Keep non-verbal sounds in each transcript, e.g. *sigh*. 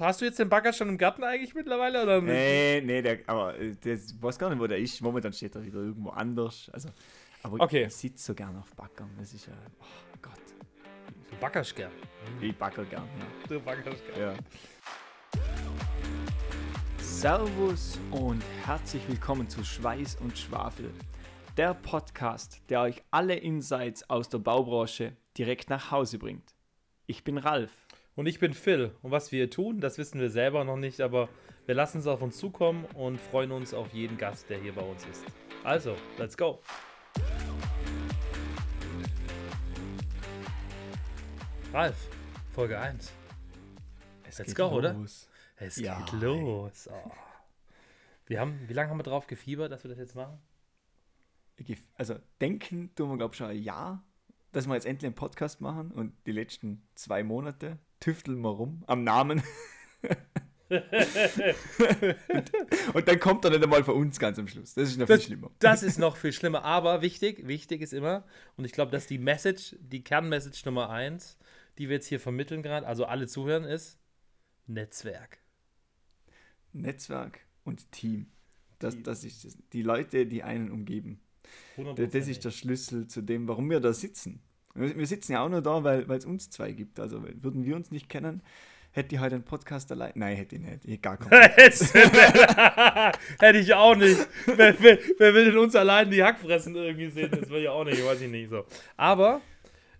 Hast du jetzt den Bagger schon im Garten eigentlich mittlerweile? Oder nee, nee, der, aber äh, der weiß gar nicht, wo der ist. Momentan steht er wieder irgendwo anders. Also, aber okay. ich sitze so gern auf Backern. Das ist ja, oh Gott. Du backerst gern. Ich backer gern, ja. Du backerst gern. ja. Servus und herzlich willkommen zu Schweiß und Schwafel. Der Podcast, der euch alle Insights aus der Baubranche direkt nach Hause bringt. Ich bin Ralf. Und ich bin Phil. Und was wir hier tun, das wissen wir selber noch nicht, aber wir lassen es auf uns zukommen und freuen uns auf jeden Gast, der hier bei uns ist. Also, let's go. Ralf, Folge 1. Es Let's geht go, oder? los. Es Ja, geht los. Oh. Wir haben, wie lange haben wir drauf gefiebert, dass wir das jetzt machen? Also denken tun wir, glaube ich, schon ein Jahr, dass wir jetzt endlich einen Podcast machen und die letzten zwei Monate tüfteln wir rum am Namen. *laughs* und, und dann kommt er nicht einmal von uns ganz am Schluss. Das ist noch viel Das- schlimmer. Das ist noch viel schlimmer, aber wichtig, wichtig ist immer, und ich glaube, dass die Message, die Kernmessage Nummer 1, die wir jetzt hier vermitteln gerade, also alle zuhören, ist Netzwerk. Netzwerk und Team. Das, Team. das ist das. Die Leute, die einen umgeben. Das, das 100%. ist der Schlüssel zu dem, warum wir da sitzen. Wir sitzen ja auch nur da, weil es uns zwei gibt. Also würden wir uns nicht kennen, hätte ich heute einen Podcast allein. Nein, hätte ich nicht. Ich gar keinen. *laughs* *laughs* Hätte ich auch nicht. Wer, wer, wer will denn uns allein die Hackfressen irgendwie sehen? Das will ich auch nicht, weiß ich nicht so. Aber,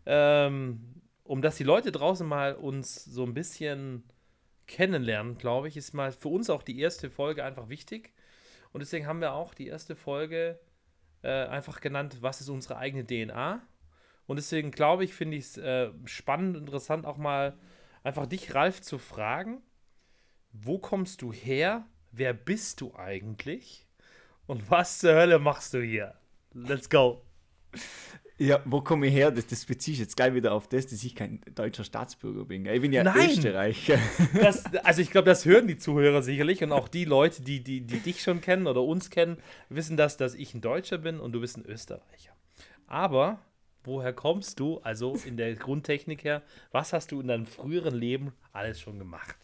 ähm, um dass die Leute draußen mal uns so ein bisschen kennenlernen, glaube ich, ist mal für uns auch die erste Folge einfach wichtig. Und deswegen haben wir auch die erste Folge äh, einfach genannt, was ist unsere eigene DNA? Und deswegen glaube ich, finde ich es äh, spannend, interessant auch mal einfach dich, Ralf, zu fragen, wo kommst du her? Wer bist du eigentlich? Und was zur Hölle machst du hier? Let's go. Ja, wo komme ich her? Das, das beziehe ich jetzt gleich wieder auf das, dass ich kein deutscher Staatsbürger bin. Ich bin ja Nein! Österreicher. Das, *laughs* also ich glaube, das hören die Zuhörer sicherlich und auch die Leute, die, die, die dich schon kennen oder uns kennen, wissen das, dass ich ein Deutscher bin und du bist ein Österreicher. Aber woher kommst du, also in der Grundtechnik her, was hast du in deinem früheren Leben alles schon gemacht?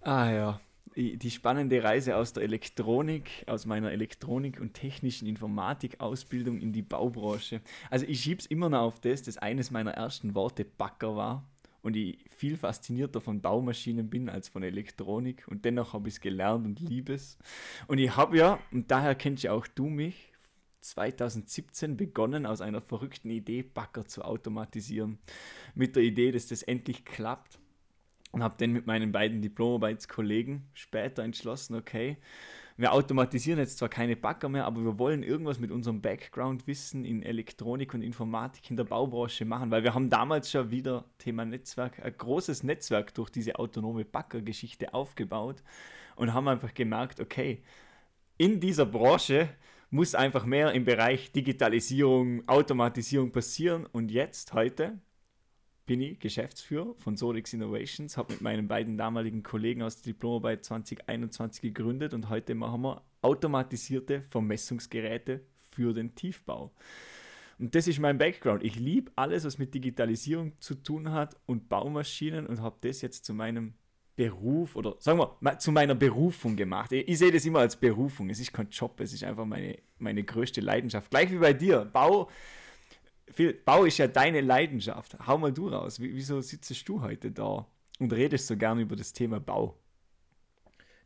Ah ja, die spannende Reise aus der Elektronik, aus meiner Elektronik- und technischen Informatik-Ausbildung in die Baubranche. Also ich schieb's immer noch auf das, dass eines meiner ersten Worte Backer war und ich viel faszinierter von Baumaschinen bin als von Elektronik und dennoch habe ich es gelernt und liebe es. Und ich habe ja, und daher kennst ja auch du mich, 2017 begonnen, aus einer verrückten Idee Backer zu automatisieren. Mit der Idee, dass das endlich klappt und habe dann mit meinen beiden Diplomarbeitskollegen später entschlossen, okay, wir automatisieren jetzt zwar keine Bagger mehr, aber wir wollen irgendwas mit unserem Background-Wissen in Elektronik und Informatik in der Baubranche machen, weil wir haben damals schon wieder Thema Netzwerk, ein großes Netzwerk durch diese autonome Bagger-Geschichte aufgebaut und haben einfach gemerkt, okay, in dieser Branche muss einfach mehr im Bereich Digitalisierung, Automatisierung passieren und jetzt, heute, bin ich Geschäftsführer von Solix Innovations, habe mit meinen beiden damaligen Kollegen aus der Diplomarbeit 2021 gegründet und heute machen wir automatisierte Vermessungsgeräte für den Tiefbau. Und das ist mein Background. Ich liebe alles, was mit Digitalisierung zu tun hat und Baumaschinen und habe das jetzt zu meinem Beruf oder sagen wir ma- zu meiner Berufung gemacht. Ich, ich sehe das immer als Berufung. Es ist kein Job, es ist einfach meine, meine größte Leidenschaft. Gleich wie bei dir. Bau, Phil, Bau ist ja deine Leidenschaft. Hau mal du raus. Wie, wieso sitzt du heute da und redest so gerne über das Thema Bau?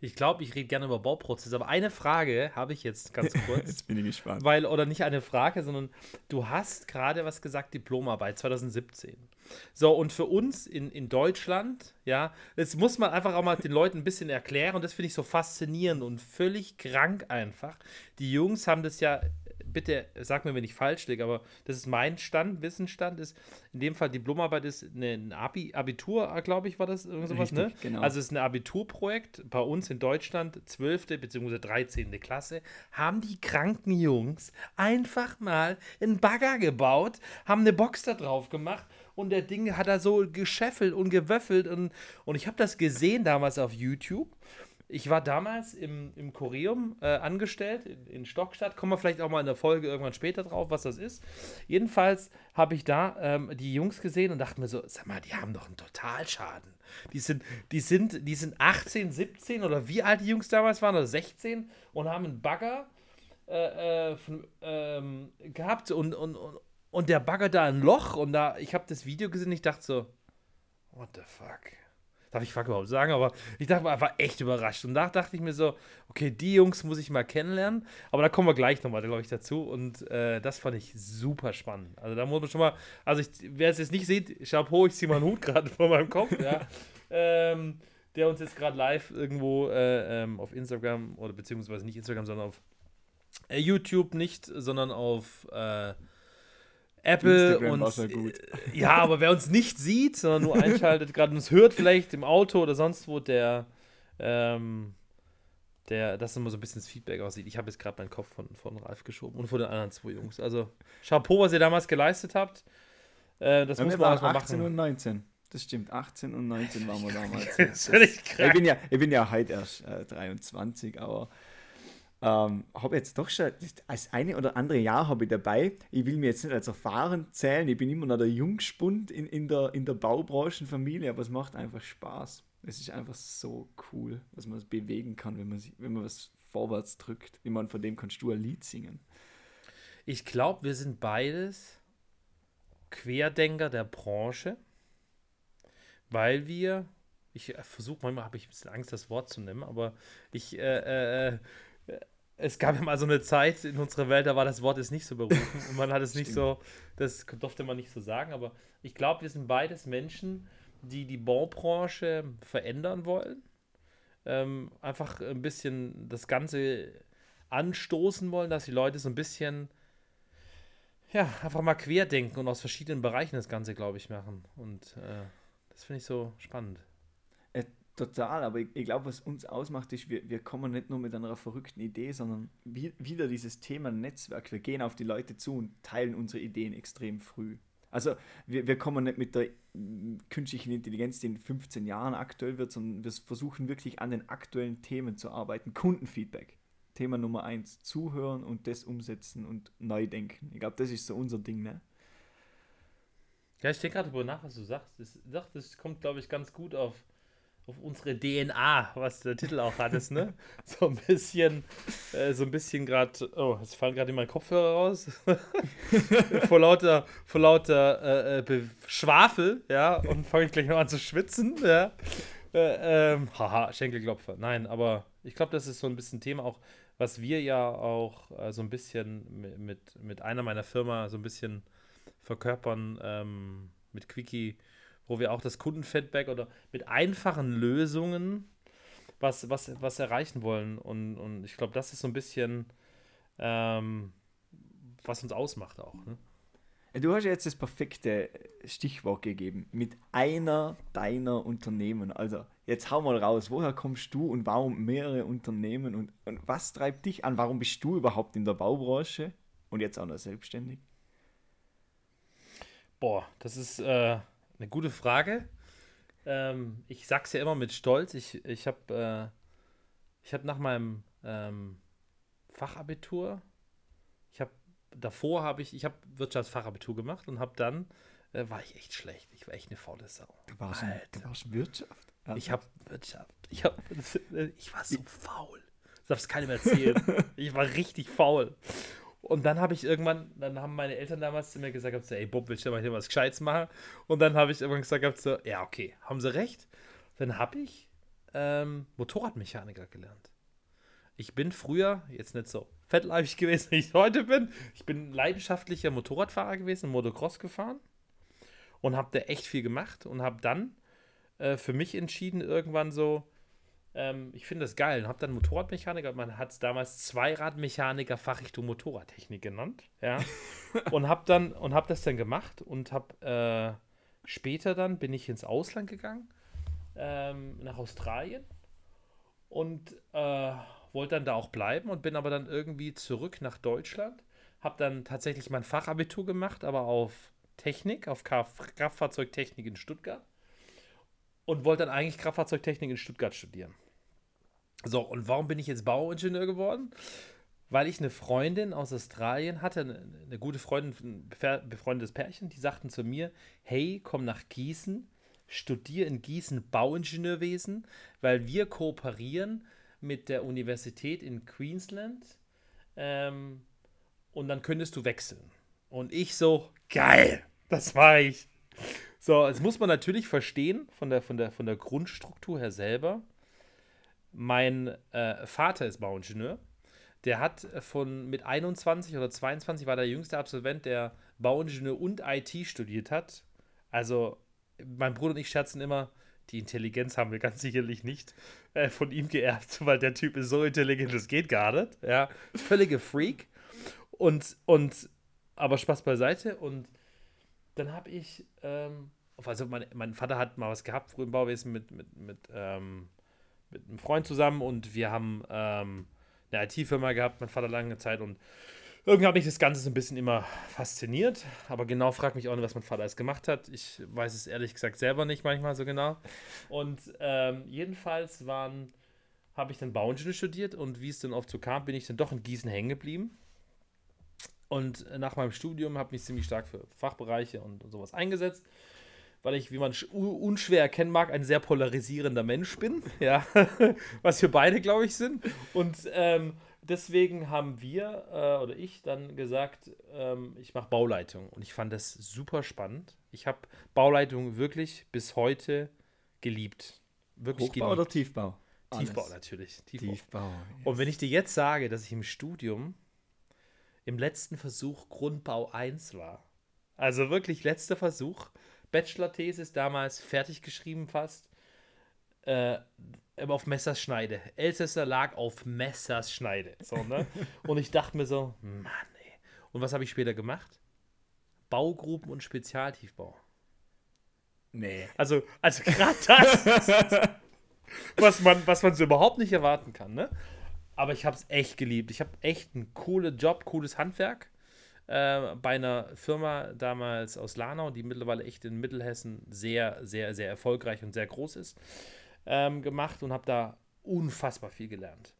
Ich glaube, ich rede gerne über Bauprozesse, aber eine Frage habe ich jetzt ganz *laughs* kurz. Jetzt bin ich gespannt. Weil, oder nicht eine Frage, sondern du hast gerade was gesagt, Diplomarbeit 2017. So, und für uns in, in Deutschland, ja, das muss man einfach auch mal den Leuten ein bisschen erklären und das finde ich so faszinierend und völlig krank einfach. Die Jungs haben das ja, bitte sag mir, wenn ich falsch liege, aber das ist mein Stand, Wissensstand ist, in dem Fall Diplomarbeit ist ein Abi, Abitur, glaube ich, war das, irgend sowas, ne? Genau. Also es ist ein Abiturprojekt bei uns in Deutschland, 12. bzw. 13. Klasse, haben die kranken Jungs einfach mal einen Bagger gebaut, haben eine Box da drauf gemacht und der Ding hat da so gescheffelt und gewöffelt und, und ich habe das gesehen damals auf YouTube. Ich war damals im, im Choreum äh, angestellt in, in Stockstadt. Kommen wir vielleicht auch mal in der Folge irgendwann später drauf, was das ist. Jedenfalls habe ich da ähm, die Jungs gesehen und dachte mir so, sag mal, die haben doch einen Totalschaden. Die sind, die sind, die sind 18, 17 oder wie alt die Jungs damals waren, oder 16 und haben einen Bagger äh, äh, von, ähm, gehabt und, und, und, und der Bagger da ein Loch und da, ich habe das Video gesehen, ich dachte so, what the fuck? Darf ich fuck überhaupt sagen, aber ich dachte, war echt überrascht. Und da dachte ich mir so, okay, die Jungs muss ich mal kennenlernen. Aber da kommen wir gleich nochmal, glaube ich, dazu. Und äh, das fand ich super spannend. Also da muss man schon mal, also ich, wer es jetzt nicht sieht, Chapeau, ich ziehe meinen Hut *laughs* gerade vor meinem Kopf, ja. *laughs* ähm, der uns jetzt gerade live irgendwo äh, ähm, auf Instagram oder beziehungsweise nicht Instagram, sondern auf äh, YouTube nicht, sondern auf äh, Apple Instagram und äh, ja, aber wer uns nicht sieht, sondern nur einschaltet, *laughs* gerade uns hört vielleicht im Auto oder sonst wo, der ähm, der das immer so ein bisschen das Feedback aussieht. Ich habe jetzt gerade meinen Kopf von, von Ralf geschoben und von den anderen zwei Jungs. Also Chapeau, was ihr damals geleistet habt. Äh, das ja, muss man erstmal machen. 18 und 19. Das stimmt, 18 und 19 waren wir *laughs* damals. das ist ich, bin ja, ich bin ja heute erst äh, 23, aber ähm, habe jetzt doch schon als eine oder andere Jahr habe ich dabei. Ich will mir jetzt nicht als erfahren zählen. Ich bin immer noch der Jungspund in, in, der, in der Baubranchenfamilie, aber es macht einfach Spaß. Es ist einfach so cool, was man bewegen kann, wenn man, sich, wenn man was vorwärts drückt. Ich meine, von dem kannst du ein Lied singen. Ich glaube, wir sind beides Querdenker der Branche, weil wir, ich versuche manchmal, habe ich ein bisschen Angst, das Wort zu nehmen, aber ich äh, äh, es gab ja mal so eine Zeit in unserer Welt, da war das Wort jetzt nicht so berufen und man hat es nicht so, das durfte man nicht so sagen, aber ich glaube, wir sind beides Menschen, die die Baubranche verändern wollen. Ähm, einfach ein bisschen das Ganze anstoßen wollen, dass die Leute so ein bisschen, ja, einfach mal querdenken und aus verschiedenen Bereichen das Ganze, glaube ich, machen. Und äh, das finde ich so spannend. Total, aber ich, ich glaube, was uns ausmacht, ist, wir, wir kommen nicht nur mit einer verrückten Idee, sondern wie, wieder dieses Thema Netzwerk. Wir gehen auf die Leute zu und teilen unsere Ideen extrem früh. Also wir, wir kommen nicht mit der mm, künstlichen Intelligenz, die in 15 Jahren aktuell wird, sondern wir versuchen wirklich an den aktuellen Themen zu arbeiten. Kundenfeedback. Thema Nummer eins. Zuhören und das umsetzen und neu denken. Ich glaube, das ist so unser Ding, ne? Ja, ich denke gerade darüber nach, was du sagst. Das, das kommt, glaube ich, ganz gut auf auf unsere DNA, was der Titel auch hattest, ne? *laughs* So ein bisschen, äh, so ein bisschen gerade, oh, jetzt fallen gerade mein Kopfhörer raus. *laughs* vor lauter, vor lauter äh, äh Schwafel, ja, und fange ich gleich noch an zu schwitzen, ja. Äh, ähm, haha, Schenkelklopfer. Nein, aber ich glaube, das ist so ein bisschen Thema auch, was wir ja auch äh, so ein bisschen mit, mit einer meiner Firma so ein bisschen verkörpern, ähm, mit Quickie wo wir auch das Kundenfeedback oder mit einfachen Lösungen was, was, was erreichen wollen. Und, und ich glaube, das ist so ein bisschen, ähm, was uns ausmacht auch. Ne? Du hast jetzt das perfekte Stichwort gegeben. Mit einer deiner Unternehmen. Also, jetzt hau mal raus. Woher kommst du und warum mehrere Unternehmen? Und, und was treibt dich an? Warum bist du überhaupt in der Baubranche und jetzt auch noch selbstständig? Boah, das ist äh, eine gute Frage. Ähm, ich sag's ja immer mit Stolz. Ich, ich habe äh, hab nach meinem ähm, Fachabitur, ich habe davor habe ich, ich habe Wirtschaftsfachabitur gemacht und habe dann äh, war ich echt schlecht. Ich war echt eine faule Sau. Du warst, du warst Wirtschaft. Also. Ich habe Wirtschaft. Ich, hab, *laughs* ich war so faul. Das darfst keinem erzählen. *laughs* ich war richtig faul. Und dann habe ich irgendwann, dann haben meine Eltern damals zu mir gesagt, ey Bob, willst du mal hier was Gescheites machen? Und dann habe ich irgendwann gesagt, so, ja, okay, haben sie recht. Dann habe ich ähm, Motorradmechaniker gelernt. Ich bin früher, jetzt nicht so fettleibig *laughs* gewesen, wie ich heute bin. Ich bin leidenschaftlicher Motorradfahrer gewesen, Motocross gefahren und habe da echt viel gemacht und habe dann äh, für mich entschieden, irgendwann so, ähm, ich finde das geil und habe dann Motorradmechaniker, man hat es damals Zweiradmechaniker Fachrichtung Motorradtechnik genannt, ja. *laughs* und habe dann und habe das dann gemacht und habe äh, später dann bin ich ins Ausland gegangen, ähm, nach Australien und äh, wollte dann da auch bleiben und bin aber dann irgendwie zurück nach Deutschland, habe dann tatsächlich mein Fachabitur gemacht, aber auf Technik, auf Kraftfahrzeugtechnik in Stuttgart und wollte dann eigentlich Kraftfahrzeugtechnik in Stuttgart studieren. So, und warum bin ich jetzt Bauingenieur geworden? Weil ich eine Freundin aus Australien hatte, eine, eine gute Freundin, ein befreundetes Pärchen, die sagten zu mir, hey, komm nach Gießen, studiere in Gießen Bauingenieurwesen, weil wir kooperieren mit der Universität in Queensland ähm, und dann könntest du wechseln. Und ich so, geil, das war ich. So, jetzt muss man natürlich verstehen, von der, von der, von der Grundstruktur her selber. Mein äh, Vater ist Bauingenieur. Der hat von mit 21 oder 22 war der jüngste Absolvent, der Bauingenieur und IT studiert hat. Also, mein Bruder und ich scherzen immer, die Intelligenz haben wir ganz sicherlich nicht äh, von ihm geerbt, weil der Typ ist so intelligent, das geht gar nicht. Ja, völlige Freak. Und, und, aber Spaß beiseite. Und dann habe ich, ähm, also mein, mein Vater hat mal was gehabt früher im Bauwesen mit, mit, mit, ähm, mit einem Freund zusammen und wir haben ähm, eine IT-Firma gehabt, mein Vater lange Zeit und irgendwie habe ich das Ganze so ein bisschen immer fasziniert, aber genau frag mich auch nicht, was mein Vater alles gemacht hat. Ich weiß es ehrlich gesagt selber nicht manchmal so genau. Und ähm, jedenfalls habe ich dann Bauingenieur studiert und wie es dann oft so kam, bin ich dann doch in Gießen hängen geblieben und nach meinem Studium habe ich mich ziemlich stark für Fachbereiche und, sowas eingesetzt, weil ich, wie man unschwer erkennen mag, ein sehr polarisierender Mensch bin. *laughs* Ja, was wir beide, glaube ich, sind. Und ähm, deswegen haben wir äh, oder ich dann gesagt, ähm, ich mache Bauleitung. Und ich fand das super spannend. Ich habe Bauleitung wirklich bis heute geliebt. Wirklich Hochbau geliebt. oder Tiefbau? Tiefbau Alles. natürlich. Tiefbau. Tiefbau yes. Und wenn ich dir jetzt sage, dass ich im Studium im letzten Versuch Grundbau 1 war. Also wirklich letzter Versuch. Bachelor-Thesis damals fertig geschrieben fast. Äh, auf Messerschneide. Elsässer lag auf Messerschneide. So, ne? *laughs* Und ich dachte mir so, Mann, ey. Und was habe ich später gemacht? Baugruppen und Spezialtiefbau. Nee. Also, also gerade das, was man, was man so überhaupt nicht erwarten kann, ne? Aber ich habe es echt geliebt. Ich habe echt einen coolen Job, cooles Handwerk äh, bei einer Firma damals aus Lanau, die mittlerweile echt in Mittelhessen sehr, sehr, sehr erfolgreich und sehr groß ist, ähm, gemacht und habe da unfassbar viel gelernt.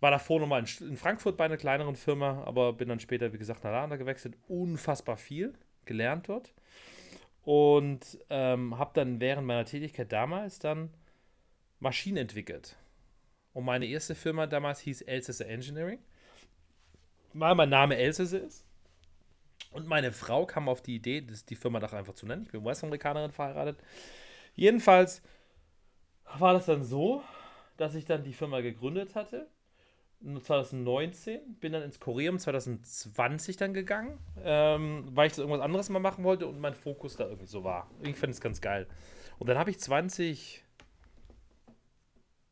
War davor nochmal in, in Frankfurt bei einer kleineren Firma, aber bin dann später, wie gesagt, nach Lanau gewechselt. Unfassbar viel gelernt dort. Und ähm, habe dann während meiner Tätigkeit damals dann Maschinen entwickelt. Und meine erste Firma damals hieß Elsässer Engineering. Weil mein Name Elsässer ist. Und meine Frau kam auf die Idee, das die Firma doch einfach zu nennen. Ich bin US-Amerikanerin verheiratet. Jedenfalls war das dann so, dass ich dann die Firma gegründet hatte. 2019, bin dann ins Koreum 2020 dann gegangen, ähm, weil ich irgendwas anderes mal machen wollte und mein Fokus da irgendwie so war. Ich fand es ganz geil. Und dann habe ich 20,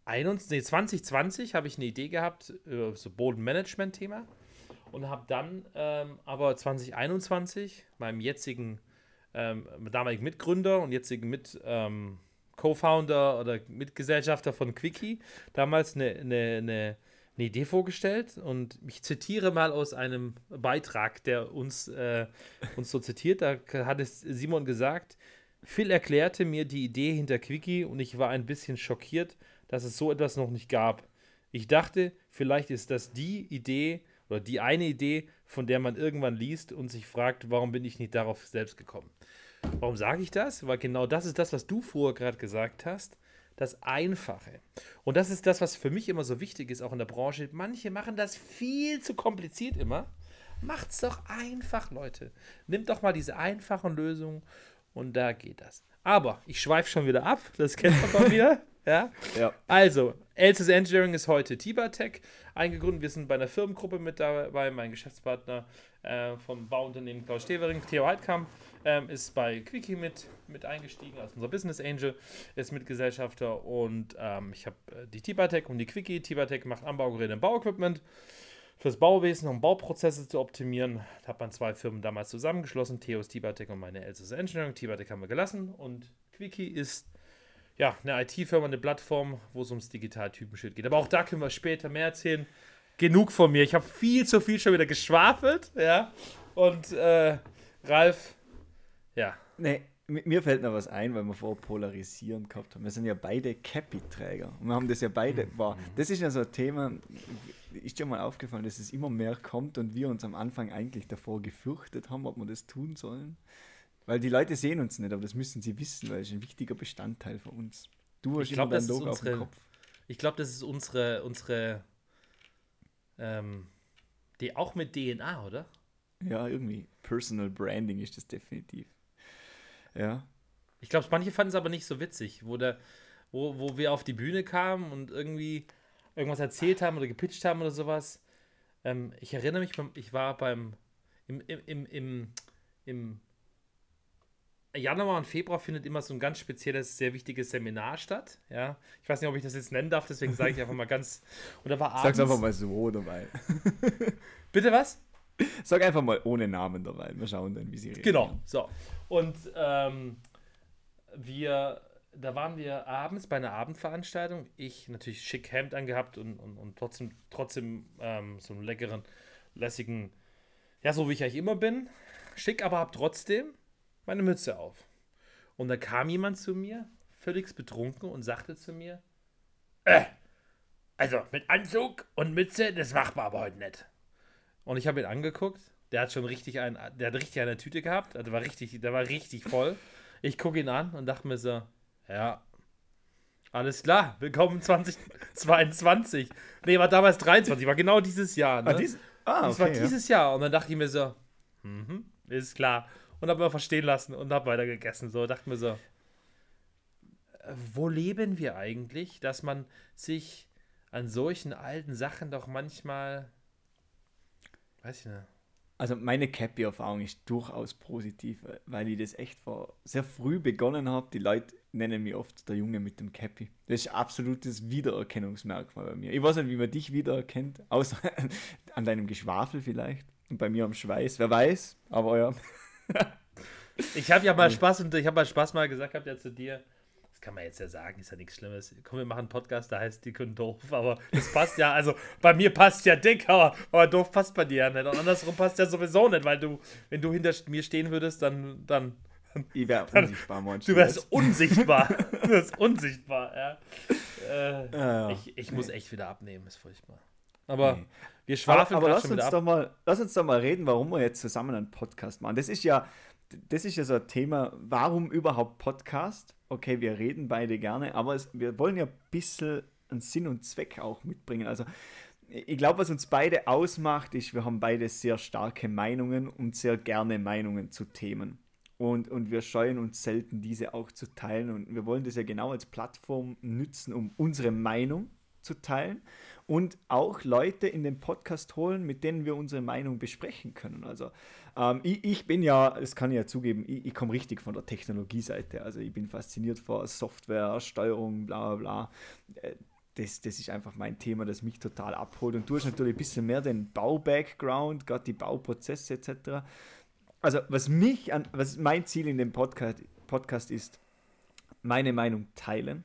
21, nee, 2020 habe ich eine Idee gehabt, über so Bodenmanagement-Thema und habe dann ähm, aber 2021 meinem jetzigen ähm, damaligen Mitgründer und jetzigen mit ähm, Co-Founder oder Mitgesellschafter von Quickie damals eine, eine, eine, eine, Idee vorgestellt und ich zitiere mal aus einem Beitrag, der uns, äh, uns so zitiert. Da hat es Simon gesagt, Phil erklärte mir die Idee hinter Quickie und ich war ein bisschen schockiert, dass es so etwas noch nicht gab. Ich dachte, vielleicht ist das die Idee oder die eine Idee, von der man irgendwann liest und sich fragt, warum bin ich nicht darauf selbst gekommen. Warum sage ich das? Weil genau das ist das, was du vorher gerade gesagt hast. Das Einfache. Und das ist das, was für mich immer so wichtig ist, auch in der Branche. Manche machen das viel zu kompliziert immer. Macht's doch einfach, Leute. Nimmt doch mal diese einfachen Lösungen und da geht das. Aber ich schweife schon wieder ab, das kennt man von *laughs* mir. Ja? ja. Also, Elsys Engineering ist heute Tibatech eingegründet. Wir sind bei einer Firmengruppe mit dabei. Mein Geschäftspartner äh, vom Bauunternehmen Klaus Stevering, Theo Heidkamp, ähm, ist bei Quickie mit, mit eingestiegen als unser Business Angel, ist Mitgesellschafter und ähm, ich habe äh, die Tibatech und die Quickie. Tibatech macht Anbaugeräte und Bauequipment fürs Bauwesen, um Bauprozesse zu optimieren. Da hat man zwei Firmen damals zusammengeschlossen, Theos Tibatech und meine Elsys Engineering. Tibatech haben wir gelassen und Quickie ist ja, eine IT-Firma, eine Plattform, wo es ums Digitaltypenschild geht. Aber auch da können wir später mehr erzählen. Genug von mir. Ich habe viel zu viel schon wieder geschwafelt, ja. Und äh, Ralf, ja. Nee, Mir fällt noch was ein, weil wir vor Polarisieren gehabt haben. Wir sind ja beide Cappy-Träger. Und wir haben das ja beide. War, das ist ja so ein Thema, ist dir mal aufgefallen, dass es immer mehr kommt und wir uns am Anfang eigentlich davor gefürchtet haben, ob wir das tun sollen. Weil die Leute sehen uns nicht, aber das müssen sie wissen, weil es ist ein wichtiger Bestandteil für uns. Du hast ich glaub, dein Logo unsere, auf dem Kopf. Ich glaube, das ist unsere, unsere ähm, die auch mit DNA, oder? Ja, irgendwie. Personal Branding ist das definitiv. Ja. Ich glaube, manche fanden es aber nicht so witzig, wo, der, wo, wo wir auf die Bühne kamen und irgendwie irgendwas erzählt haben oder gepitcht haben oder sowas. Ähm, ich erinnere mich, ich war beim im, im, im, im, im Januar und Februar findet immer so ein ganz spezielles, sehr wichtiges Seminar statt. Ja, ich weiß nicht, ob ich das jetzt nennen darf, deswegen sage ich einfach mal ganz. Und da war abends, *laughs* Sag's einfach mal so dabei. *laughs* *laughs* Bitte was? Sag einfach mal ohne Namen dabei. Wir schauen dann, wie sie reden. Genau, so. Und ähm, wir, da waren wir abends bei einer Abendveranstaltung. Ich natürlich schick Hemd angehabt und, und, und trotzdem, trotzdem ähm, so einen leckeren, lässigen, ja, so wie ich eigentlich immer bin. Schick, aber hab trotzdem meine Mütze auf. Und da kam jemand zu mir, völlig betrunken, und sagte zu mir: äh, Also mit Anzug und Mütze, das macht man aber heute nicht. Und ich habe ihn angeguckt. Der hat schon richtig ein, der hat richtig eine Tüte gehabt. Der war richtig, der war richtig voll. Ich gucke ihn an und dachte mir so, ja, alles klar, willkommen 2022. Nee, war damals 23, war genau dieses Jahr. Ne? Ah, dies, ah, das war dieses ja. Jahr. Und dann dachte ich mir so, mhm, ist klar. Und habe mir verstehen lassen und habe weiter gegessen. So, dachte mir so, wo leben wir eigentlich, dass man sich an solchen alten Sachen doch manchmal Weiß ich nicht. Also meine Cappy-Erfahrung ist durchaus positiv, weil ich das echt vor sehr früh begonnen habe. Die Leute nennen mich oft der Junge mit dem Cappy. Das ist absolutes Wiedererkennungsmerkmal bei mir. Ich weiß nicht, wie man dich wiedererkennt, außer *laughs* an deinem Geschwafel vielleicht und bei mir am Schweiß. Wer weiß, aber ja. Ich habe ja mal Spaß und ich habe mal Spaß mal gesagt, habt ja zu dir, kann man jetzt ja sagen, ist ja nichts Schlimmes. Komm, wir machen einen Podcast, da heißt die können doof, aber das passt ja, also bei mir passt ja dick, aber, aber doof passt bei dir ja nicht. Und andersrum passt ja sowieso nicht, weil du, wenn du hinter mir stehen würdest, dann, dann ich wäre *laughs* unsichtbar, Monchi. Du wärst unsichtbar. *laughs* du wärst unsichtbar, ja. Äh, ja. Ich, ich muss echt wieder abnehmen, ist furchtbar. Aber nee. Wir schwafeln aber, aber lass uns, doch mal, lass uns doch mal reden, warum wir jetzt zusammen einen Podcast machen. Das ist ja, das ist ja so ein Thema, warum überhaupt Podcast? Okay, wir reden beide gerne, aber es, wir wollen ja ein bisschen einen Sinn und Zweck auch mitbringen. Also ich glaube, was uns beide ausmacht, ist, wir haben beide sehr starke Meinungen und sehr gerne Meinungen zu Themen. Und, und wir scheuen uns selten, diese auch zu teilen. Und wir wollen das ja genau als Plattform nützen, um unsere Meinung zu teilen und auch Leute in den Podcast holen, mit denen wir unsere Meinung besprechen können. Also ähm, ich, ich, bin ja, das kann ich ja zugeben, ich, ich komme richtig von der Technologieseite. Also ich bin fasziniert von Software, Steuerung, bla bla bla. Äh, das, das ist einfach mein Thema, das mich total abholt. Und du hast natürlich ein bisschen mehr den Bau-Background, gerade die Bauprozesse etc. Also was mich an, was mein Ziel in dem Podcast, Podcast ist, meine Meinung teilen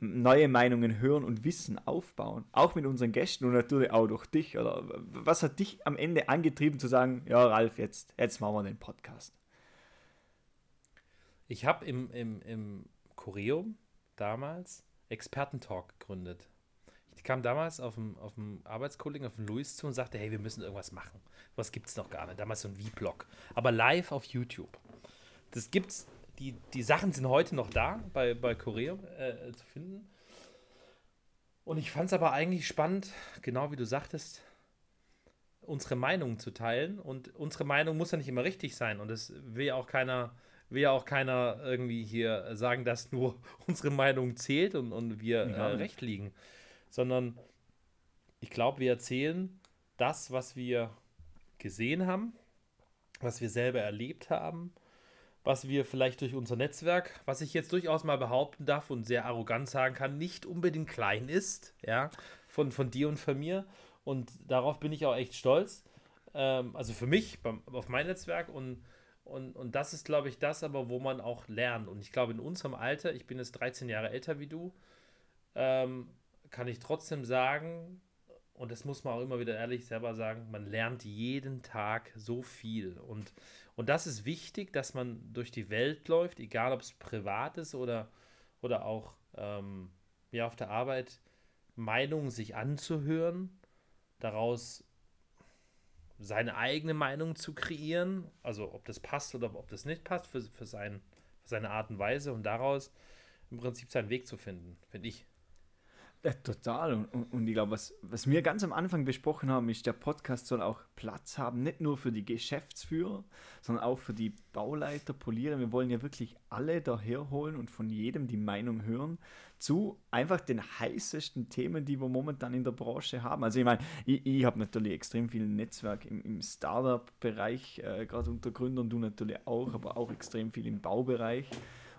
neue Meinungen hören und Wissen aufbauen. Auch mit unseren Gästen und natürlich auch durch dich. Oder was hat dich am Ende angetrieben zu sagen, ja, Ralf, jetzt, jetzt machen wir den Podcast? Ich habe im, im, im Choreum damals Expertentalk gegründet. Ich kam damals auf dem, auf dem Arbeitskollegen, auf dem Luis zu und sagte, hey, wir müssen irgendwas machen. Was gibt es noch gar nicht. Damals so ein V-Blog. Aber live auf YouTube. Das gibt's die, die Sachen sind heute noch da bei, bei Korea äh, zu finden. Und ich fand es aber eigentlich spannend, genau wie du sagtest, unsere Meinung zu teilen. Und unsere Meinung muss ja nicht immer richtig sein. Und es will ja auch keiner, will ja auch keiner irgendwie hier sagen, dass nur *laughs* unsere Meinung zählt und, und wir äh, recht liegen. Sondern ich glaube, wir erzählen das, was wir gesehen haben, was wir selber erlebt haben was wir vielleicht durch unser Netzwerk, was ich jetzt durchaus mal behaupten darf und sehr arrogant sagen kann, nicht unbedingt klein ist, ja, von, von dir und von mir. Und darauf bin ich auch echt stolz. Ähm, also für mich, beim, auf mein Netzwerk und, und, und das ist, glaube ich, das aber, wo man auch lernt. Und ich glaube, in unserem Alter, ich bin jetzt 13 Jahre älter wie du, ähm, kann ich trotzdem sagen, und das muss man auch immer wieder ehrlich selber sagen, man lernt jeden Tag so viel. Und, und das ist wichtig, dass man durch die Welt läuft, egal ob es privat ist oder, oder auch ähm, ja, auf der Arbeit, Meinungen sich anzuhören, daraus seine eigene Meinung zu kreieren, also ob das passt oder ob das nicht passt für, für, sein, für seine Art und Weise und daraus im Prinzip seinen Weg zu finden, finde ich. Ja, total. Und, und, ich glaube, was, was wir ganz am Anfang besprochen haben, ist, der Podcast soll auch Platz haben, nicht nur für die Geschäftsführer, sondern auch für die Bauleiter, Poliere. Wir wollen ja wirklich alle daherholen und von jedem die Meinung hören zu einfach den heißesten Themen, die wir momentan in der Branche haben. Also ich meine, ich, ich habe natürlich extrem viel Netzwerk im, im Startup-Bereich, äh, gerade unter Gründern, du natürlich auch, aber auch extrem viel im Baubereich.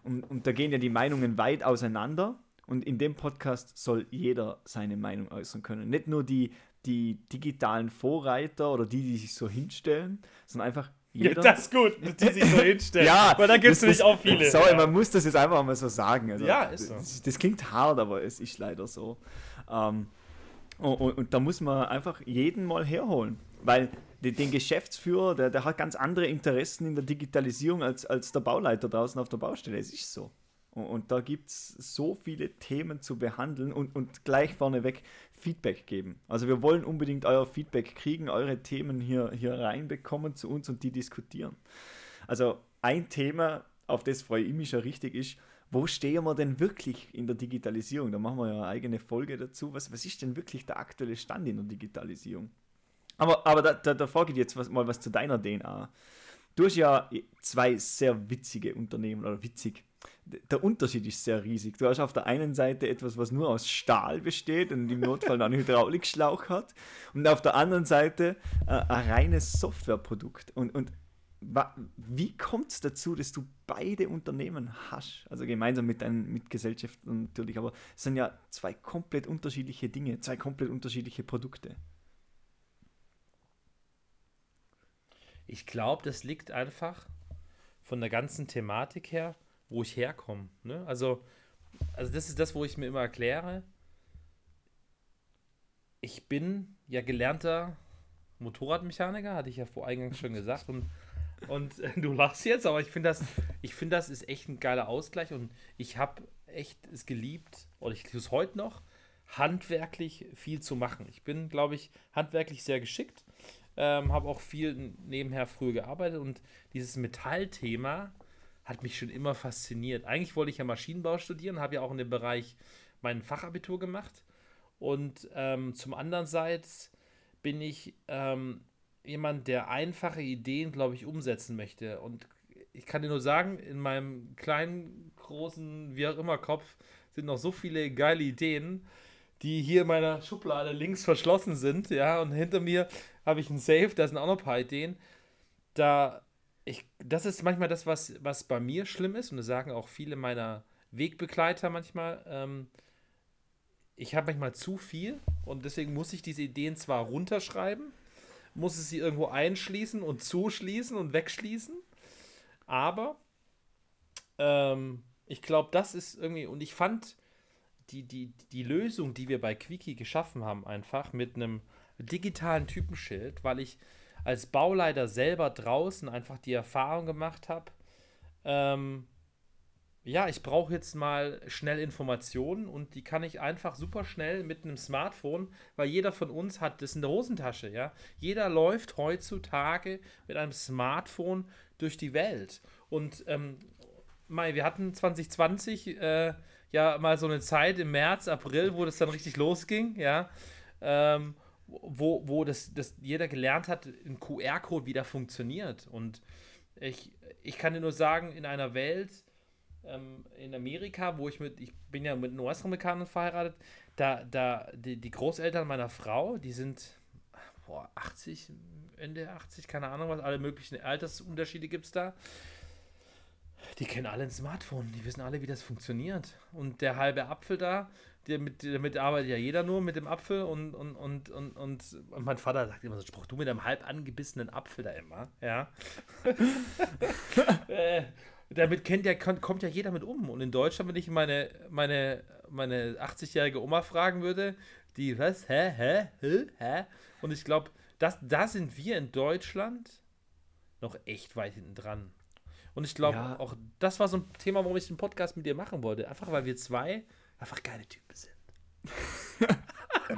Und, und da gehen ja die Meinungen weit auseinander. Und in dem Podcast soll jeder seine Meinung äußern können. Nicht nur die, die digitalen Vorreiter oder die, die sich so hinstellen, sondern einfach jeder. Ja, das ist gut, die sich so *laughs* hinstellen. ja, weil da gibt es nämlich auch viele. Sorry, ja. man muss das jetzt einfach mal so sagen. Also, ja, ist so. Das, das, klingt hart, aber es ist leider so. Ähm, und, und, und, da muss man einfach jeden mal herholen. Weil den, den Geschäftsführer, der, der hat ganz andere Interessen in der Digitalisierung als, als der Bauleiter draußen auf der Baustelle. Es ist so. Und da gibt es so viele Themen zu behandeln und, und gleich vorneweg Feedback geben. Also wir wollen unbedingt euer Feedback kriegen, eure Themen hier, hier reinbekommen zu uns und die diskutieren. Also ein Thema, auf das freue ich mich schon richtig, ist, wo stehen wir denn wirklich in der Digitalisierung? Da machen wir ja eine eigene Folge dazu. Was, was ist denn wirklich der aktuelle Stand in der Digitalisierung? Aber, aber da, da, davor geht jetzt was, mal was zu deiner DNA. Du hast ja zwei sehr witzige Unternehmen oder witzig der Unterschied ist sehr riesig. Du hast auf der einen Seite etwas, was nur aus Stahl besteht und im Notfall einen Hydraulikschlauch hat, und auf der anderen Seite äh, ein reines Softwareprodukt. Und, und wie kommt es dazu, dass du beide Unternehmen hast? Also gemeinsam mit deinen Mitgesellschaften natürlich, aber es sind ja zwei komplett unterschiedliche Dinge, zwei komplett unterschiedliche Produkte. Ich glaube, das liegt einfach von der ganzen Thematik her wo ich herkomme. Ne? Also, also das ist das, wo ich mir immer erkläre. Ich bin ja gelernter Motorradmechaniker, hatte ich ja vor eingangs schon gesagt. Und, und äh, du lachst jetzt, aber ich finde das, ich das ist echt ein geiler Ausgleich und ich habe echt es geliebt, oder ich tue es heute noch, handwerklich viel zu machen. Ich bin, glaube ich, handwerklich sehr geschickt, ähm, habe auch viel nebenher früher gearbeitet und dieses Metallthema hat mich schon immer fasziniert. Eigentlich wollte ich ja Maschinenbau studieren, habe ja auch in dem Bereich mein Fachabitur gemacht. Und ähm, zum anderen Seite bin ich ähm, jemand, der einfache Ideen, glaube ich, umsetzen möchte. Und ich kann dir nur sagen, in meinem kleinen, großen, wie auch immer Kopf sind noch so viele geile Ideen, die hier in meiner Schublade links verschlossen sind, ja, und hinter mir habe ich ein Safe, da sind auch noch ein paar Ideen. Da ich, das ist manchmal das, was, was bei mir schlimm ist, und das sagen auch viele meiner Wegbegleiter manchmal. Ähm, ich habe manchmal zu viel und deswegen muss ich diese Ideen zwar runterschreiben, muss es sie irgendwo einschließen und zuschließen und wegschließen, aber ähm, ich glaube, das ist irgendwie, und ich fand die, die, die Lösung, die wir bei Quickie geschaffen haben, einfach mit einem digitalen Typenschild, weil ich als Bauleiter selber draußen einfach die Erfahrung gemacht habe, ähm, ja, ich brauche jetzt mal schnell Informationen und die kann ich einfach super schnell mit einem Smartphone, weil jeder von uns hat das in der Hosentasche, ja. Jeder läuft heutzutage mit einem Smartphone durch die Welt. Und ähm, Mai, wir hatten 2020 äh, ja mal so eine Zeit im März, April, wo das dann richtig losging, ja. Ähm, wo, wo das, das jeder gelernt hat, ein QR-Code wieder funktioniert. Und ich, ich kann dir nur sagen, in einer Welt, ähm, in Amerika, wo ich mit, ich bin ja mit US-Amerikanern verheiratet, da, da, die, die Großeltern meiner Frau, die sind boah, 80, Ende 80, keine Ahnung was, alle möglichen Altersunterschiede gibt es da. Die kennen alle ein Smartphone, die wissen alle, wie das funktioniert. Und der halbe Apfel da, damit, damit arbeitet ja jeder nur mit dem Apfel und, und, und, und, und, mein Vater sagt immer so, Spruch, du mit einem halb angebissenen Apfel da immer, ja. *laughs* äh, damit kennt ja, kommt ja jeder mit um. Und in Deutschland, wenn ich meine, meine meine 80-jährige Oma fragen würde, die, was, hä, hä, hä, hä? Und ich glaube, da sind wir in Deutschland noch echt weit hinten dran. Und ich glaube, ja. auch das war so ein Thema, warum ich den Podcast mit dir machen wollte. Einfach weil wir zwei einfach geile Typen sind.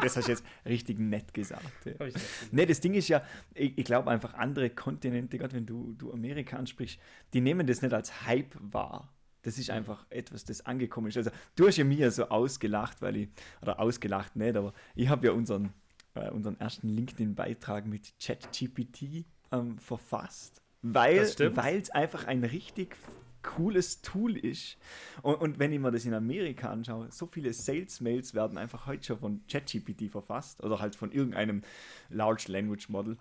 das hast du jetzt richtig nett gesagt. Ja. Nee, das Ding ist ja, ich, ich glaube einfach andere Kontinente, gerade wenn du, du Amerika ansprichst, die nehmen das nicht als Hype wahr. Das ist einfach etwas, das angekommen ist. Also du hast ja mir so ausgelacht, weil ich, oder ausgelacht nicht, aber ich habe ja unseren, äh, unseren ersten LinkedIn-Beitrag mit ChatGPT ähm, verfasst, weil es einfach ein richtig cooles Tool ist. Und, und, wenn ich mir das in Amerika anschaue, so viele Sales-Mails werden einfach heute schon von ChatGPT verfasst oder halt von irgendeinem Large Language Model.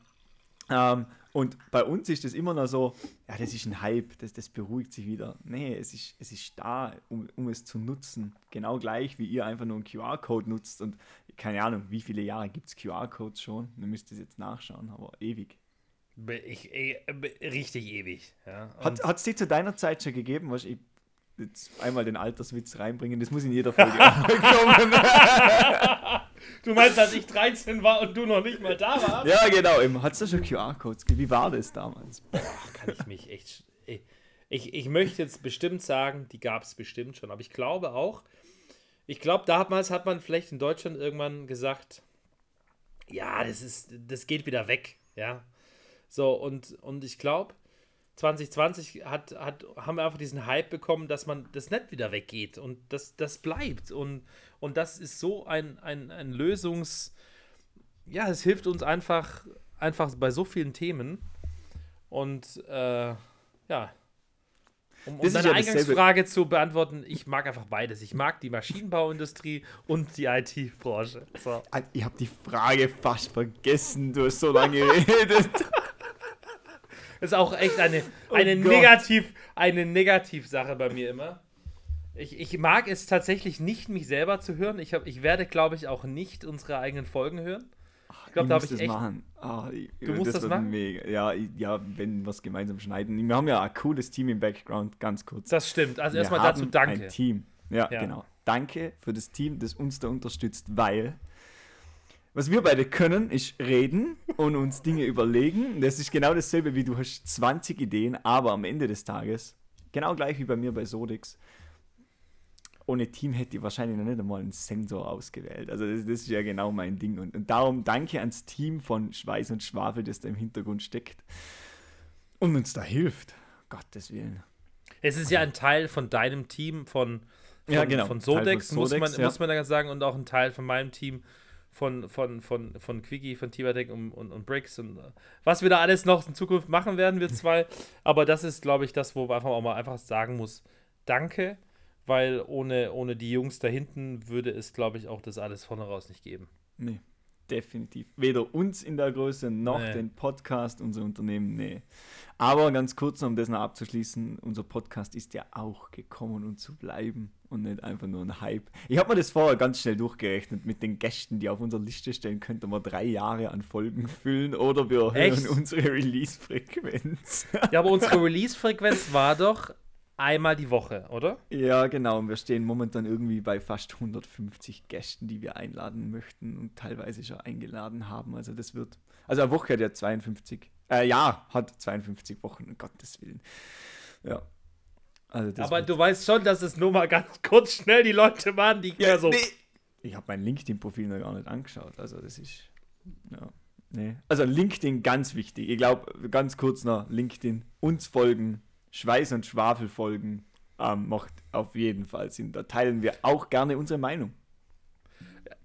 Ähm, und bei uns ist das immer noch so, ja, das ist ein Hype, das, das beruhigt sich wieder. Nee, es ist, es ist da, um, um es zu nutzen. Genau gleich, wie ihr einfach nur einen QR-Code nutzt. Und keine Ahnung, wie viele Jahre gibt es QR-Codes schon? Ihr müsst es jetzt nachschauen, aber ewig. Ich, ich, richtig ewig. Ja. Hat es die zu deiner Zeit schon gegeben? Was ich jetzt einmal den Alterswitz reinbringen, das muss in jeder Folge *laughs* *laughs* kommen. *laughs* du meinst, dass ich 13 war und du noch nicht mal da warst? Ja, genau. Hat es da schon QR-Codes? Wie war das damals? Boah, kann ich mich echt. Ich, ich möchte jetzt bestimmt sagen, die gab es bestimmt schon, aber ich glaube auch, ich glaube, damals hat man vielleicht in Deutschland irgendwann gesagt, ja, das ist, das geht wieder weg, ja. So, und, und ich glaube, 2020 hat, hat, haben wir einfach diesen Hype bekommen, dass man das nicht wieder weggeht und das, das bleibt. Und, und das ist so ein, ein, ein Lösungs... Ja, es hilft uns einfach, einfach bei so vielen Themen. Und äh, ja, um, um deine ja Eingangsfrage zu beantworten, ich mag einfach beides. Ich mag die Maschinenbauindustrie und die IT-Branche. So. Ich habe die Frage fast vergessen, du hast so lange *laughs* geredet. Das ist auch echt eine, oh eine, oh Negativ, eine Negativsache bei mir immer. Ich, ich mag es tatsächlich nicht, mich selber zu hören. Ich, hab, ich werde, glaube ich, auch nicht unsere eigenen Folgen hören. Ich glaube, da habe ich echt. Machen. Oh, du musst das, das machen? Mega. Ja, ja, wenn wir es gemeinsam schneiden. Wir haben ja ein cooles Team im Background, ganz kurz. Das stimmt. Also erstmal dazu danke. Ein Team. Ja, ja, genau. Danke für das Team, das uns da unterstützt, weil was wir beide können, ist reden und uns Dinge überlegen. Das ist genau dasselbe, wie du hast 20 Ideen, aber am Ende des Tages, genau gleich wie bei mir bei Sodix, ohne Team hätte ich wahrscheinlich noch nicht einmal einen Sensor ausgewählt. Also das, das ist ja genau mein Ding. Und, und, darum danke ans Team von Schweiß und Schwafel, das da im Hintergrund steckt und uns da hilft. Gottes Willen. Es ist ja ein Teil von deinem Team, von, von, ja, genau. von Sodex, von Sodex, muss, man, ja. muss man da sagen, und auch ein Teil von meinem Team von, von, von, von Quickie, von Tiberdeck und, und, und Bricks und äh, was wir da alles noch in Zukunft machen werden, wir zwei. Aber das ist, glaube ich, das, wo man einfach auch mal einfach sagen muss, danke, weil ohne, ohne die Jungs da hinten würde es, glaube ich, auch das alles vorne raus nicht geben. Nee, definitiv. Weder uns in der Größe noch nee. den Podcast, unser Unternehmen, nee. Aber ganz kurz, um das noch abzuschließen, unser Podcast ist ja auch gekommen, um zu bleiben und nicht einfach nur ein Hype. Ich habe mir das vorher ganz schnell durchgerechnet mit den Gästen, die auf unserer Liste stehen, könnte man drei Jahre an Folgen füllen oder wir erhöhen Echt? unsere Release-Frequenz. Ja, aber unsere *laughs* Release-Frequenz war doch einmal die Woche, oder? Ja, genau. Und wir stehen momentan irgendwie bei fast 150 Gästen, die wir einladen möchten und teilweise schon eingeladen haben. Also das wird, also eine Woche hat ja 52, äh, ja, hat 52 Wochen, um Gottes Willen. Ja, also Aber du weißt schon, dass es nur mal ganz kurz schnell die Leute waren, die ja, so. Nee. Ich habe mein LinkedIn-Profil noch gar nicht angeschaut. Also das ist. Ja, nee. Also LinkedIn ganz wichtig. Ich glaube, ganz kurz noch LinkedIn. Uns folgen, Schweiß und Schwafel folgen. Ähm, macht auf jeden Fall Sinn. Da teilen wir auch gerne unsere Meinung.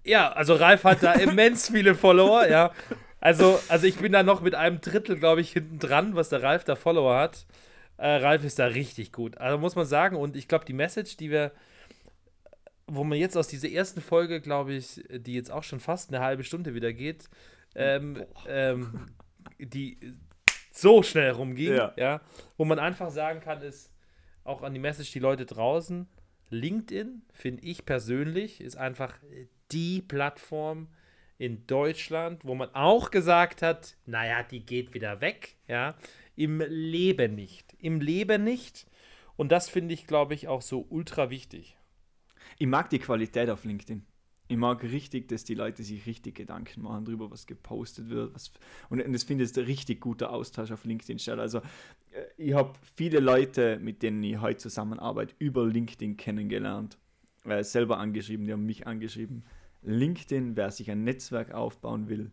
Ja, also Ralf hat da immens viele Follower, ja. Also, also ich bin da noch mit einem Drittel, glaube ich, hinten dran, was der Ralf da Follower hat. Äh, Ralf ist da richtig gut. Also muss man sagen, und ich glaube, die Message, die wir, wo man jetzt aus dieser ersten Folge, glaube ich, die jetzt auch schon fast eine halbe Stunde wieder geht, ähm, ähm, die so schnell rumging, ja. ja, wo man einfach sagen kann, ist auch an die Message, die Leute draußen, LinkedIn, finde ich persönlich, ist einfach die Plattform in Deutschland, wo man auch gesagt hat, naja, die geht wieder weg, ja, im Leben nicht. Im Leben nicht. Und das finde ich, glaube ich, auch so ultra wichtig. Ich mag die Qualität auf LinkedIn. Ich mag richtig, dass die Leute sich richtig Gedanken machen darüber, was gepostet wird. Was, und, und das finde ich ein richtig guter Austausch auf LinkedIn statt. Also äh, ich habe viele Leute, mit denen ich heute zusammenarbeite, über LinkedIn kennengelernt. Äh, selber angeschrieben, die haben mich angeschrieben. LinkedIn, wer sich ein Netzwerk aufbauen will,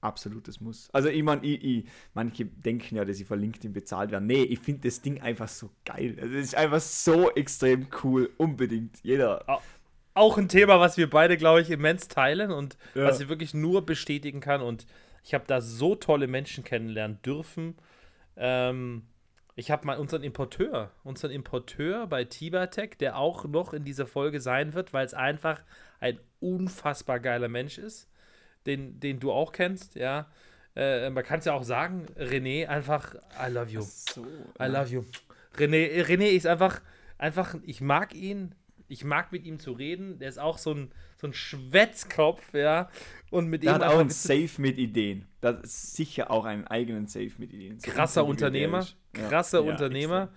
absolutes Muss. Also ich meine, ich, ich, manche denken ja, dass sie von LinkedIn bezahlt werden. Nee, ich finde das Ding einfach so geil. Also es ist einfach so extrem cool. Unbedingt. Jeder. Auch ein Thema, was wir beide, glaube ich, immens teilen und ja. was ich wirklich nur bestätigen kann. Und ich habe da so tolle Menschen kennenlernen dürfen. Ähm, ich habe mal unseren Importeur, unseren Importeur bei Tibatech, der auch noch in dieser Folge sein wird, weil es einfach ein unfassbar geiler Mensch ist den, den du auch kennst, ja. Äh, man kann es ja auch sagen, René einfach, I love you. So, I love you. René, René ist einfach, einfach, ich mag ihn, ich mag mit ihm zu reden. Der ist auch so ein, so ein Schwätzkopf, ja. Und mit der ihm hat auch ein Safe mit Ideen. Das ist sicher auch einen eigenen Safe mit Ideen. So krasser Unternehmer, krasser ja, Unternehmer. Ja,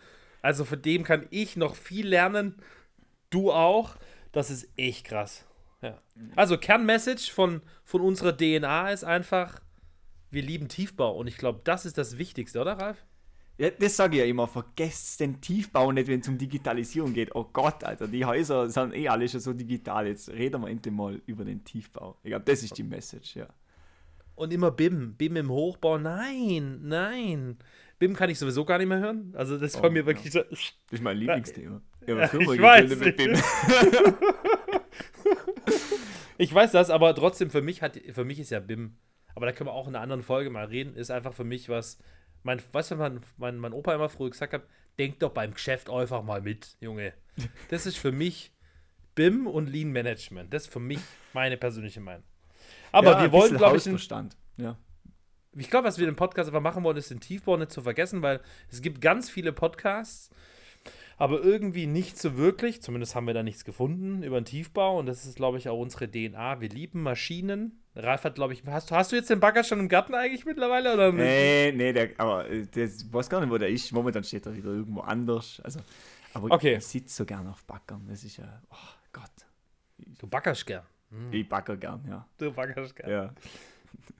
also von dem kann ich noch viel lernen. Du auch. Das ist echt krass. Ja. Also Kernmessage von, von unserer DNA ist einfach, wir lieben Tiefbau. Und ich glaube, das ist das Wichtigste, oder Ralf? Ja, das sage ich ja immer, vergesst den Tiefbau nicht, wenn es um Digitalisierung geht. Oh Gott, Alter, die Häuser sind eh alle schon so digital. Jetzt reden wir endlich mal über den Tiefbau. Ich glaube, das ist die Message, ja. Und immer BIM, BIM im Hochbau. Nein, nein. BIM kann ich sowieso gar nicht mehr hören. Also das ist oh, mir wirklich ja. so. Das ist mein Lieblingsthema. *laughs* Ja, ich weiß. Mit BIM. *laughs* ich weiß das, aber trotzdem, für mich, hat, für mich ist ja BIM, aber da können wir auch in einer anderen Folge mal reden, ist einfach für mich was, mein, weißt du, mein, mein, mein Opa immer früher gesagt hat, denk doch beim Geschäft einfach mal mit, Junge. *laughs* Das ist für mich BIM und Lean Management. Das ist für mich meine persönliche Meinung. Aber ja, wir wollen, glaube ich, Verstand. Ja. Ich glaube, was wir im Podcast einfach machen wollen, ist den Tiefbau nicht zu vergessen, weil es gibt ganz viele Podcasts, aber irgendwie nicht so wirklich. Zumindest haben wir da nichts gefunden über den Tiefbau und das ist, glaube ich, auch unsere DNA. Wir lieben Maschinen. Ralf hat, glaube ich, hast, hast du jetzt den Bagger schon im Garten eigentlich mittlerweile? Oder Nee, nee, der, aber der weiß gar nicht, wo der ist. Momentan steht er wieder irgendwo anders. Also, aber okay. ich sitze so gern auf Backern. Das ist ja, oh Gott. Du backerst gern. Hm. Ich backer gern, ja. Du backerst gern. Ja.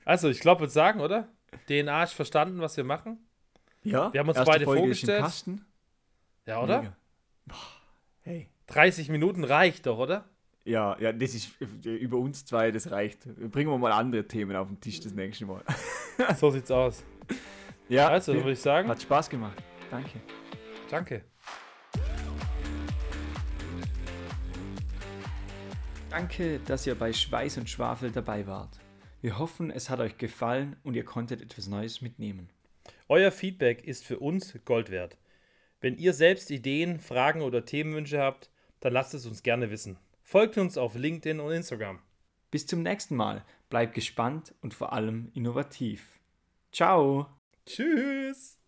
Also, ich glaube, würde sagen, oder? DNA ist verstanden, was wir machen. Ja. Wir haben uns beide Folge vorgestellt. Ja, oder? Hey. 30 Minuten reicht doch, oder? Ja, ja, das ist über uns zwei, das reicht. Bringen wir mal andere Themen auf den Tisch das nächste Mal. *laughs* so sieht's aus. Ja, also, würde ich sagen. Hat Spaß gemacht. Danke. Danke. Danke, dass ihr bei Schweiß und Schwafel dabei wart. Wir hoffen, es hat euch gefallen und ihr konntet etwas Neues mitnehmen. Euer Feedback ist für uns Gold wert. Wenn ihr selbst Ideen, Fragen oder Themenwünsche habt, dann lasst es uns gerne wissen. Folgt uns auf LinkedIn und Instagram. Bis zum nächsten Mal. Bleibt gespannt und vor allem innovativ. Ciao. Tschüss.